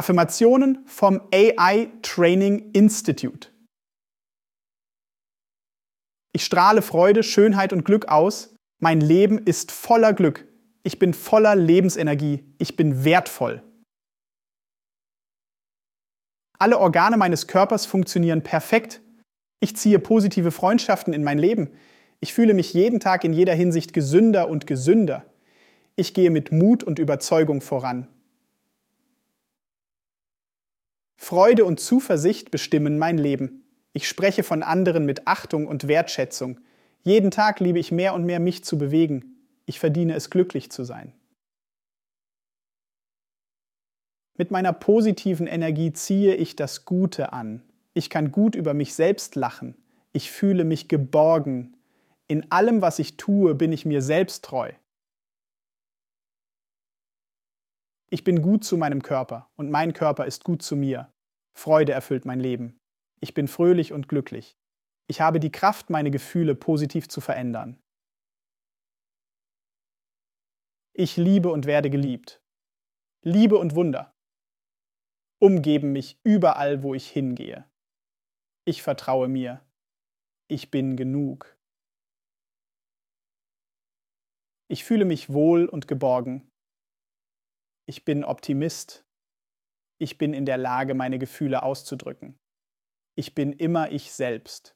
Affirmationen vom AI Training Institute. Ich strahle Freude, Schönheit und Glück aus. Mein Leben ist voller Glück. Ich bin voller Lebensenergie. Ich bin wertvoll. Alle Organe meines Körpers funktionieren perfekt. Ich ziehe positive Freundschaften in mein Leben. Ich fühle mich jeden Tag in jeder Hinsicht gesünder und gesünder. Ich gehe mit Mut und Überzeugung voran. Freude und Zuversicht bestimmen mein Leben. Ich spreche von anderen mit Achtung und Wertschätzung. Jeden Tag liebe ich mehr und mehr mich zu bewegen. Ich verdiene es, glücklich zu sein. Mit meiner positiven Energie ziehe ich das Gute an. Ich kann gut über mich selbst lachen. Ich fühle mich geborgen. In allem, was ich tue, bin ich mir selbst treu. Ich bin gut zu meinem Körper und mein Körper ist gut zu mir. Freude erfüllt mein Leben. Ich bin fröhlich und glücklich. Ich habe die Kraft, meine Gefühle positiv zu verändern. Ich liebe und werde geliebt. Liebe und Wunder umgeben mich überall, wo ich hingehe. Ich vertraue mir. Ich bin genug. Ich fühle mich wohl und geborgen. Ich bin Optimist. Ich bin in der Lage, meine Gefühle auszudrücken. Ich bin immer ich selbst.